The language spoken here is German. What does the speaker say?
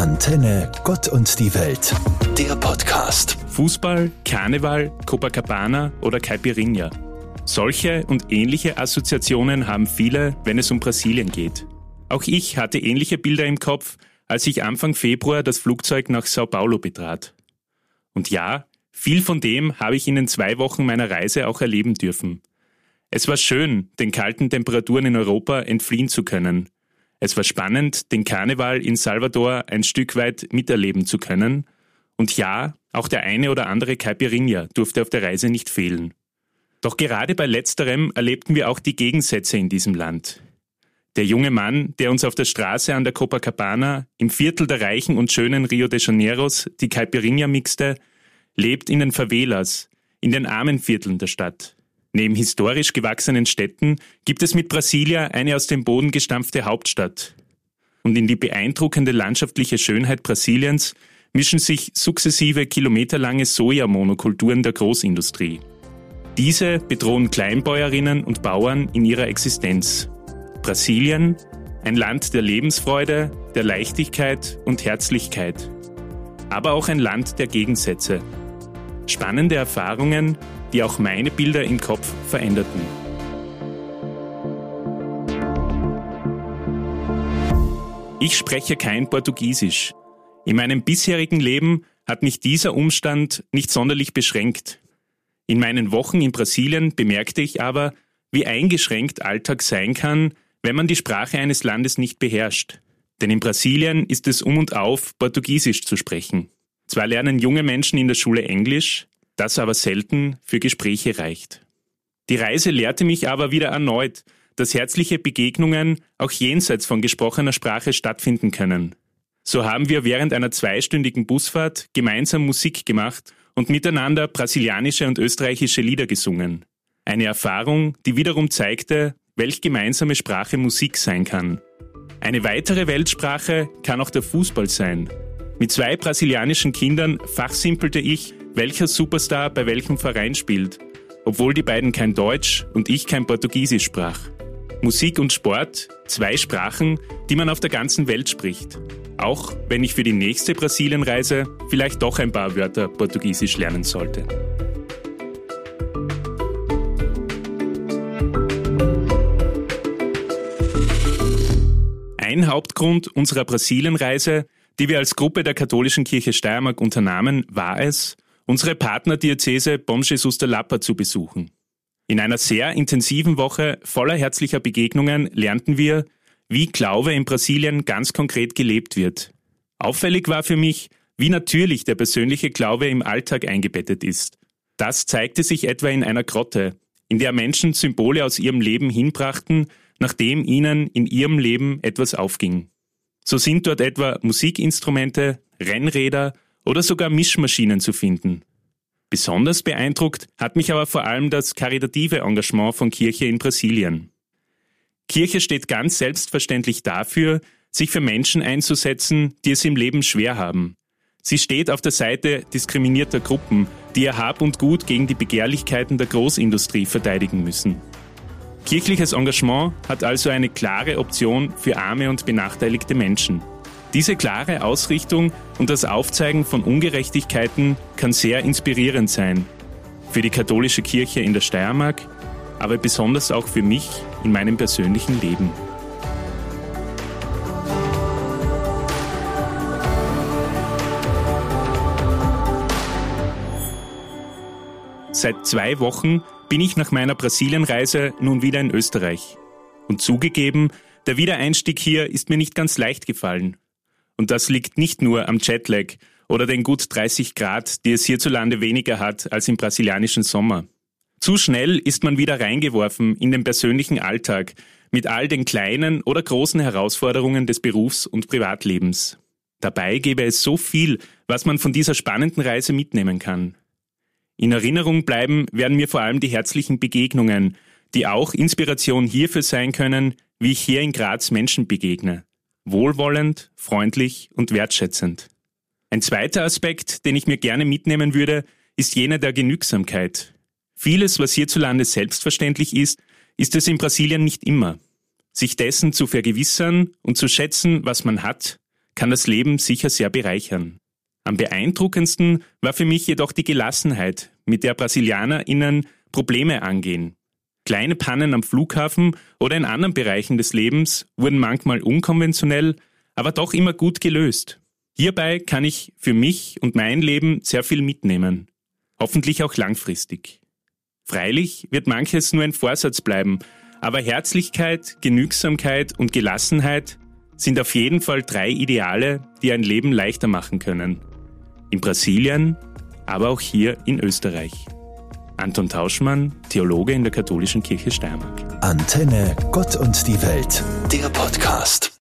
Antenne Gott und die Welt, der Podcast. Fußball, Karneval, Copacabana oder Caipirinha. Solche und ähnliche Assoziationen haben viele, wenn es um Brasilien geht. Auch ich hatte ähnliche Bilder im Kopf, als ich Anfang Februar das Flugzeug nach Sao Paulo betrat. Und ja, viel von dem habe ich in den zwei Wochen meiner Reise auch erleben dürfen. Es war schön, den kalten Temperaturen in Europa entfliehen zu können. Es war spannend, den Karneval in Salvador ein Stück weit miterleben zu können. Und ja, auch der eine oder andere Caipirinha durfte auf der Reise nicht fehlen. Doch gerade bei letzterem erlebten wir auch die Gegensätze in diesem Land. Der junge Mann, der uns auf der Straße an der Copacabana im Viertel der reichen und schönen Rio de Janeiros die Caipirinha mixte, lebt in den Favelas, in den armen Vierteln der Stadt. Neben historisch gewachsenen Städten gibt es mit Brasilia eine aus dem Boden gestampfte Hauptstadt. Und in die beeindruckende landschaftliche Schönheit Brasiliens mischen sich sukzessive kilometerlange Sojamonokulturen der Großindustrie. Diese bedrohen Kleinbäuerinnen und Bauern in ihrer Existenz. Brasilien, ein Land der Lebensfreude, der Leichtigkeit und Herzlichkeit. Aber auch ein Land der Gegensätze. Spannende Erfahrungen, die auch meine Bilder im Kopf veränderten. Ich spreche kein Portugiesisch. In meinem bisherigen Leben hat mich dieser Umstand nicht sonderlich beschränkt. In meinen Wochen in Brasilien bemerkte ich aber, wie eingeschränkt Alltag sein kann, wenn man die Sprache eines Landes nicht beherrscht. Denn in Brasilien ist es um und auf, Portugiesisch zu sprechen. Zwar lernen junge Menschen in der Schule Englisch, das aber selten für Gespräche reicht. Die Reise lehrte mich aber wieder erneut, dass herzliche Begegnungen auch jenseits von gesprochener Sprache stattfinden können. So haben wir während einer zweistündigen Busfahrt gemeinsam Musik gemacht und miteinander brasilianische und österreichische Lieder gesungen. Eine Erfahrung, die wiederum zeigte, welch gemeinsame Sprache Musik sein kann. Eine weitere Weltsprache kann auch der Fußball sein. Mit zwei brasilianischen Kindern fachsimpelte ich, welcher Superstar bei welchem Verein spielt, obwohl die beiden kein Deutsch und ich kein Portugiesisch sprach. Musik und Sport, zwei Sprachen, die man auf der ganzen Welt spricht. Auch wenn ich für die nächste Brasilienreise vielleicht doch ein paar Wörter Portugiesisch lernen sollte. Ein Hauptgrund unserer Brasilienreise, die wir als Gruppe der Katholischen Kirche Steiermark unternahmen, war es, unsere Partnerdiözese Bom Jesus de Lapa zu besuchen. In einer sehr intensiven Woche voller herzlicher Begegnungen lernten wir, wie Glaube in Brasilien ganz konkret gelebt wird. Auffällig war für mich, wie natürlich der persönliche Glaube im Alltag eingebettet ist. Das zeigte sich etwa in einer Grotte, in der Menschen Symbole aus ihrem Leben hinbrachten, nachdem ihnen in ihrem Leben etwas aufging. So sind dort etwa Musikinstrumente, Rennräder oder sogar Mischmaschinen zu finden. Besonders beeindruckt hat mich aber vor allem das karitative Engagement von Kirche in Brasilien. Kirche steht ganz selbstverständlich dafür, sich für Menschen einzusetzen, die es im Leben schwer haben. Sie steht auf der Seite diskriminierter Gruppen, die ihr Hab und Gut gegen die Begehrlichkeiten der Großindustrie verteidigen müssen. Kirchliches Engagement hat also eine klare Option für arme und benachteiligte Menschen. Diese klare Ausrichtung und das Aufzeigen von Ungerechtigkeiten kann sehr inspirierend sein. Für die katholische Kirche in der Steiermark, aber besonders auch für mich in meinem persönlichen Leben. Seit zwei Wochen bin ich nach meiner Brasilienreise nun wieder in Österreich. Und zugegeben, der Wiedereinstieg hier ist mir nicht ganz leicht gefallen. Und das liegt nicht nur am Jetlag oder den gut 30 Grad, die es hierzulande weniger hat als im brasilianischen Sommer. Zu schnell ist man wieder reingeworfen in den persönlichen Alltag mit all den kleinen oder großen Herausforderungen des Berufs- und Privatlebens. Dabei gäbe es so viel, was man von dieser spannenden Reise mitnehmen kann. In Erinnerung bleiben werden mir vor allem die herzlichen Begegnungen, die auch Inspiration hierfür sein können, wie ich hier in Graz Menschen begegne wohlwollend, freundlich und wertschätzend. Ein zweiter Aspekt, den ich mir gerne mitnehmen würde, ist jener der Genügsamkeit. Vieles, was hierzulande selbstverständlich ist, ist es in Brasilien nicht immer. Sich dessen zu vergewissern und zu schätzen, was man hat, kann das Leben sicher sehr bereichern. Am beeindruckendsten war für mich jedoch die Gelassenheit, mit der BrasilianerInnen Probleme angehen. Kleine Pannen am Flughafen oder in anderen Bereichen des Lebens wurden manchmal unkonventionell, aber doch immer gut gelöst. Hierbei kann ich für mich und mein Leben sehr viel mitnehmen. Hoffentlich auch langfristig. Freilich wird manches nur ein Vorsatz bleiben, aber Herzlichkeit, Genügsamkeit und Gelassenheit sind auf jeden Fall drei Ideale, die ein Leben leichter machen können. In Brasilien, aber auch hier in Österreich. Anton Tauschmann, Theologe in der Katholischen Kirche Steiermark. Antenne Gott und die Welt, der Podcast.